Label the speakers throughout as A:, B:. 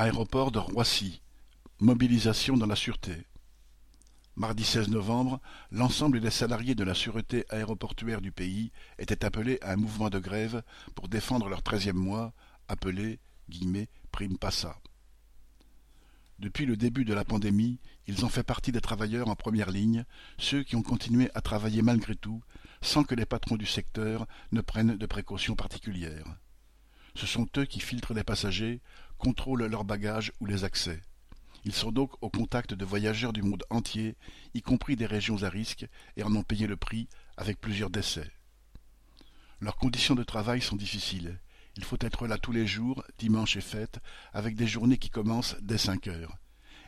A: Aéroport de Roissy: mobilisation dans la sûreté. Mardi 16 novembre, l'ensemble des salariés de la sûreté aéroportuaire du pays étaient appelés à un mouvement de grève pour défendre leur treizième mois, appelé « prime PASSA ». Depuis le début de la pandémie, ils ont fait partie des travailleurs en première ligne, ceux qui ont continué à travailler malgré tout, sans que les patrons du secteur ne prennent de précautions particulières. Ce sont eux qui filtrent les passagers, contrôlent leurs bagages ou les accès. Ils sont donc au contact de voyageurs du monde entier, y compris des régions à risque, et en ont payé le prix avec plusieurs décès. Leurs conditions de travail sont difficiles. Il faut être là tous les jours, dimanche et fête, avec des journées qui commencent dès cinq heures.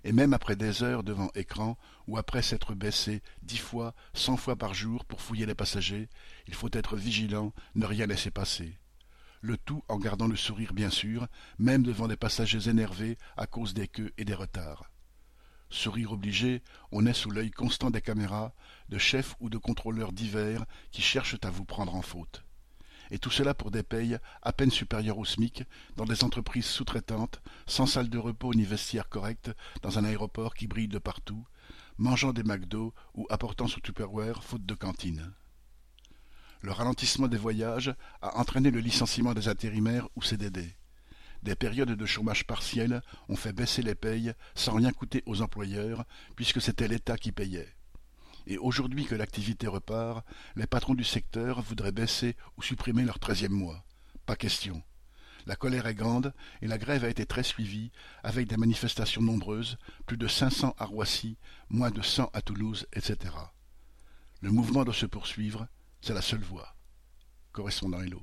A: Et même après des heures devant écran, ou après s'être baissé dix fois, cent fois par jour pour fouiller les passagers, il faut être vigilant, ne rien laisser passer le tout en gardant le sourire bien sûr, même devant des passagers énervés à cause des queues et des retards. Sourire obligé, on est sous l'œil constant des caméras, de chefs ou de contrôleurs divers qui cherchent à vous prendre en faute. Et tout cela pour des payes à peine supérieures au SMIC, dans des entreprises sous-traitantes, sans salle de repos ni vestiaire correct, dans un aéroport qui brille de partout, mangeant des McDo ou apportant son Tupperware faute de cantine. Le ralentissement des voyages a entraîné le licenciement des intérimaires ou CDD. Des périodes de chômage partiel ont fait baisser les payes sans rien coûter aux employeurs, puisque c'était l'État qui payait. Et aujourd'hui que l'activité repart, les patrons du secteur voudraient baisser ou supprimer leur treizième mois. Pas question. La colère est grande et la grève a été très suivie, avec des manifestations nombreuses, plus de cinq cents à Roissy, moins de cent à Toulouse, etc. Le mouvement doit se poursuivre, c'est la seule voie. Correspondant Hello.